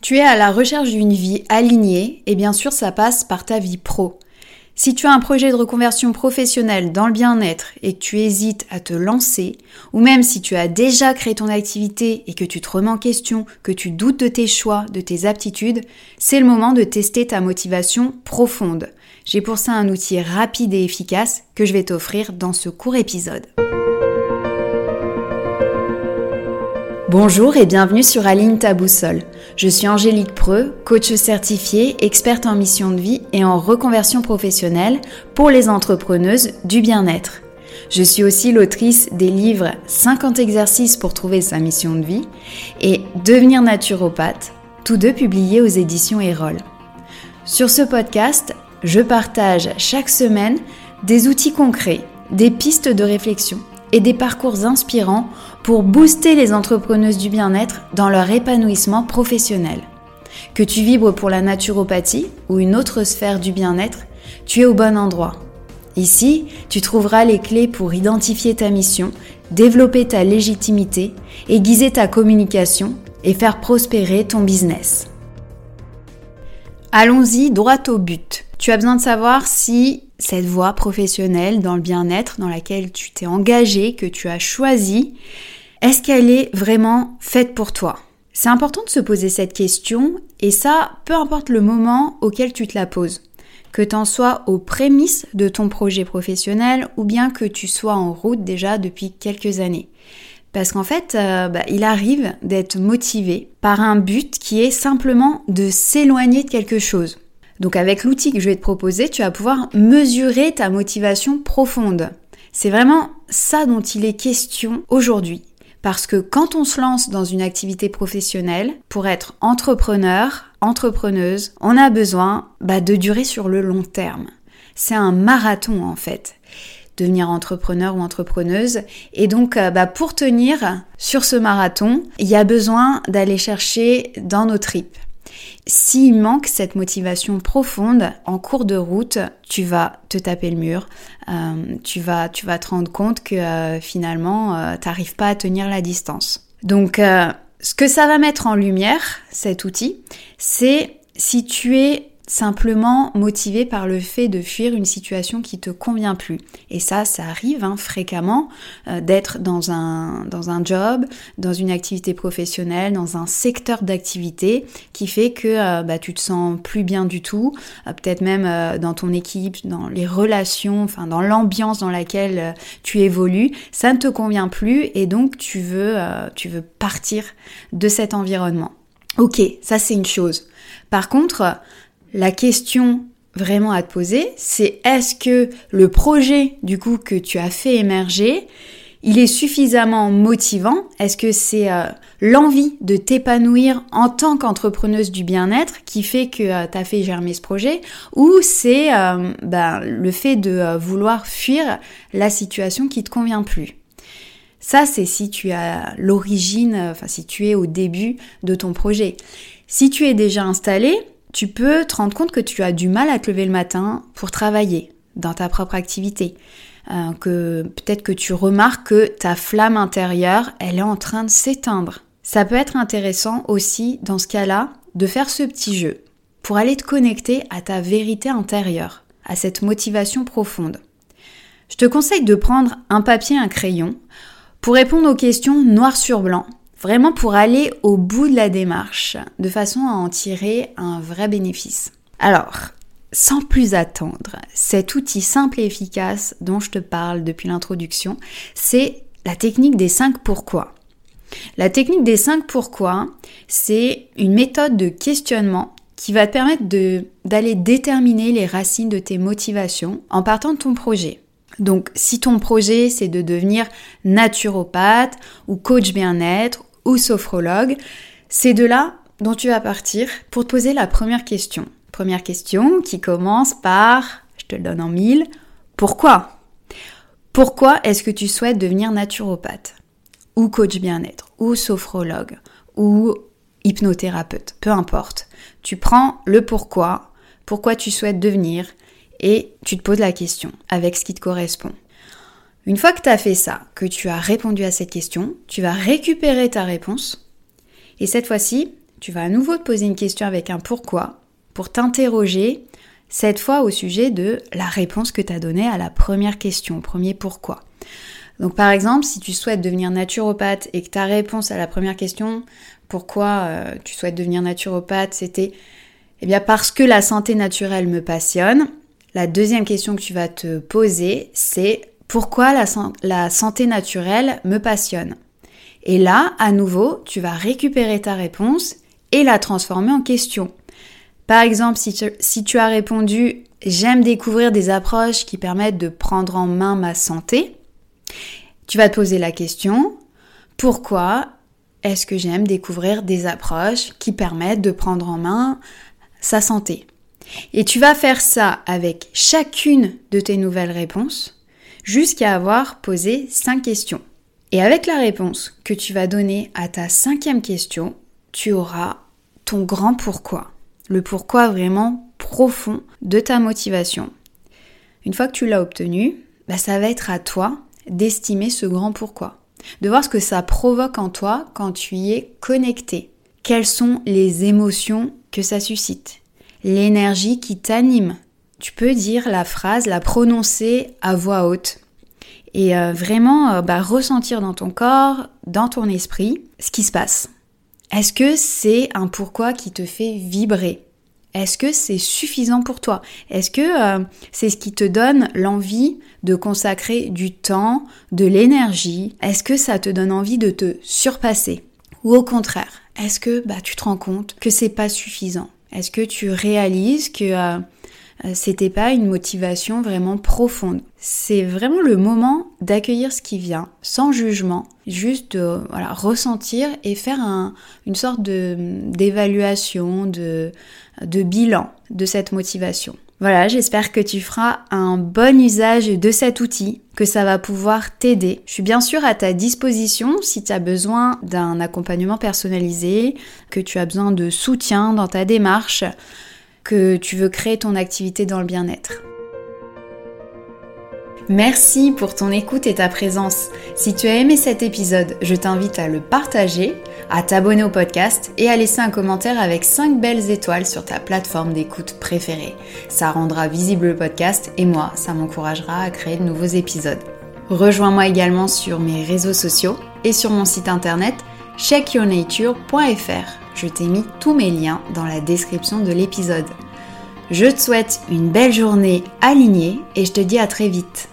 Tu es à la recherche d'une vie alignée et bien sûr ça passe par ta vie pro. Si tu as un projet de reconversion professionnelle dans le bien-être et que tu hésites à te lancer, ou même si tu as déjà créé ton activité et que tu te remets en question, que tu doutes de tes choix, de tes aptitudes, c'est le moment de tester ta motivation profonde. J'ai pour ça un outil rapide et efficace que je vais t'offrir dans ce court épisode. Bonjour et bienvenue sur Aline ta boussole. Je suis Angélique Preux, coach certifiée, experte en mission de vie et en reconversion professionnelle pour les entrepreneuses du bien-être. Je suis aussi l'autrice des livres 50 exercices pour trouver sa mission de vie et Devenir naturopathe, tous deux publiés aux éditions Erol. Sur ce podcast, je partage chaque semaine des outils concrets, des pistes de réflexion et des parcours inspirants pour booster les entrepreneuses du bien-être dans leur épanouissement professionnel. Que tu vibres pour la naturopathie ou une autre sphère du bien-être, tu es au bon endroit. Ici, tu trouveras les clés pour identifier ta mission, développer ta légitimité, aiguiser ta communication et faire prospérer ton business. Allons-y droit au but. Tu as besoin de savoir si cette voie professionnelle dans le bien-être dans laquelle tu t'es engagé, que tu as choisi, est-ce qu'elle est vraiment faite pour toi? C'est important de se poser cette question et ça, peu importe le moment auquel tu te la poses. Que tu en sois aux prémices de ton projet professionnel ou bien que tu sois en route déjà depuis quelques années. Parce qu'en fait, euh, bah, il arrive d'être motivé par un but qui est simplement de s'éloigner de quelque chose. Donc avec l'outil que je vais te proposer, tu vas pouvoir mesurer ta motivation profonde. C'est vraiment ça dont il est question aujourd'hui. Parce que quand on se lance dans une activité professionnelle, pour être entrepreneur, entrepreneuse, on a besoin bah, de durer sur le long terme. C'est un marathon en fait devenir entrepreneur ou entrepreneuse. Et donc, euh, bah, pour tenir sur ce marathon, il y a besoin d'aller chercher dans nos tripes. S'il manque cette motivation profonde en cours de route, tu vas te taper le mur, euh, tu, vas, tu vas te rendre compte que euh, finalement, euh, tu n'arrives pas à tenir la distance. Donc, ce que ça va mettre en lumière, cet outil, c'est si tu es simplement motivé par le fait de fuir une situation qui te convient plus. Et ça, ça arrive hein, fréquemment euh, d'être dans un, dans un job, dans une activité professionnelle, dans un secteur d'activité qui fait que euh, bah, tu te sens plus bien du tout, euh, peut-être même dans ton équipe, dans les relations, enfin dans l'ambiance dans laquelle tu évolues, ça ne te convient plus et donc tu veux, tu veux partir de cet environnement. Ok, ça c'est une chose. Par contre, la question vraiment à te poser, c'est est-ce que le projet du coup que tu as fait émerger, il est suffisamment motivant? Est-ce que c'est euh, l'envie de t'épanouir en tant qu'entrepreneuse du bien-être qui fait que euh, tu as fait germer ce projet? Ou c'est euh, ben, le fait de vouloir fuir la situation qui te convient plus? Ça, c'est si tu as l'origine, enfin si tu es au début de ton projet. Si tu es déjà installé, tu peux te rendre compte que tu as du mal à te lever le matin pour travailler dans ta propre activité. Euh, que peut-être que tu remarques que ta flamme intérieure, elle est en train de s'éteindre. Ça peut être intéressant aussi, dans ce cas-là, de faire ce petit jeu pour aller te connecter à ta vérité intérieure, à cette motivation profonde. Je te conseille de prendre un papier, un crayon, pour répondre aux questions noir sur blanc Vraiment pour aller au bout de la démarche, de façon à en tirer un vrai bénéfice. Alors, sans plus attendre, cet outil simple et efficace dont je te parle depuis l'introduction, c'est la technique des 5 pourquoi. La technique des 5 pourquoi, c'est une méthode de questionnement qui va te permettre d'aller déterminer les racines de tes motivations en partant de ton projet. Donc si ton projet c'est de devenir naturopathe ou coach bien-être ou sophrologue, c'est de là dont tu vas partir pour te poser la première question. Première question qui commence par, je te le donne en mille, pourquoi? Pourquoi est-ce que tu souhaites devenir naturopathe ou coach bien-être ou sophrologue ou hypnothérapeute, peu importe. Tu prends le pourquoi, pourquoi tu souhaites devenir et tu te poses la question avec ce qui te correspond. Une fois que tu as fait ça, que tu as répondu à cette question, tu vas récupérer ta réponse et cette fois-ci, tu vas à nouveau te poser une question avec un pourquoi pour t'interroger cette fois au sujet de la réponse que tu as donnée à la première question, au premier pourquoi. Donc par exemple, si tu souhaites devenir naturopathe et que ta réponse à la première question, pourquoi euh, tu souhaites devenir naturopathe, c'était eh bien parce que la santé naturelle me passionne. La deuxième question que tu vas te poser, c'est pourquoi la, santé naturelle me passionne? Et là, à nouveau, tu vas récupérer ta réponse et la transformer en question. Par exemple, si tu, as répondu J'aime découvrir des approches qui permettent de prendre en main ma santé, tu vas te poser la question Pourquoi est-ce que j'aime découvrir des approches qui permettent de prendre en main sa santé? Et tu vas faire ça avec chacune de tes nouvelles réponses jusqu'à avoir posé cinq questions. Et avec la réponse que tu vas donner à ta cinquième question, tu auras ton grand pourquoi. Le pourquoi vraiment profond de ta motivation. Une fois que tu l'as obtenu, bah, ça va être à toi d'estimer ce grand pourquoi. De voir ce que ça provoque en toi quand tu y es connecté. Quelles sont les émotions que ça suscite? L'énergie qui t'anime. Tu peux dire la phrase, la prononcer à voix haute. Et euh, vraiment euh, bah, ressentir dans ton corps, dans ton esprit, ce qui se passe. Est-ce que c'est un pourquoi qui te fait vibrer? Est-ce que c'est suffisant pour toi? Est-ce que euh, c'est ce qui te donne l'envie de consacrer du temps, de l'énergie? Est-ce que ça te donne envie de te surpasser? Ou au contraire, est-ce que bah, tu te rends compte que c'est pas suffisant? Est-ce que tu réalises que c'était pas une motivation vraiment profonde. C'est vraiment le moment d'accueillir ce qui vient, sans jugement, juste de voilà, ressentir et faire une sorte d'évaluation, de, de bilan de cette motivation. Voilà, j'espère que tu feras un bon usage de cet outil, que ça va pouvoir t'aider. Je suis bien sûr à ta disposition si tu as besoin d'un accompagnement personnalisé, que tu as besoin de soutien dans ta démarche que tu veux créer ton activité dans le bien-être. Merci pour ton écoute et ta présence. Si tu as aimé cet épisode, je t'invite à le partager, à t'abonner au podcast et à laisser un commentaire avec 5 belles étoiles sur ta plateforme d'écoute préférée. Ça rendra visible le podcast et moi, ça m'encouragera à créer de nouveaux épisodes. Rejoins-moi également sur mes réseaux sociaux et sur mon site internet checkyournature.fr je t'ai mis tous mes liens dans la description de l'épisode. Je te souhaite une belle journée alignée et je te dis à très vite.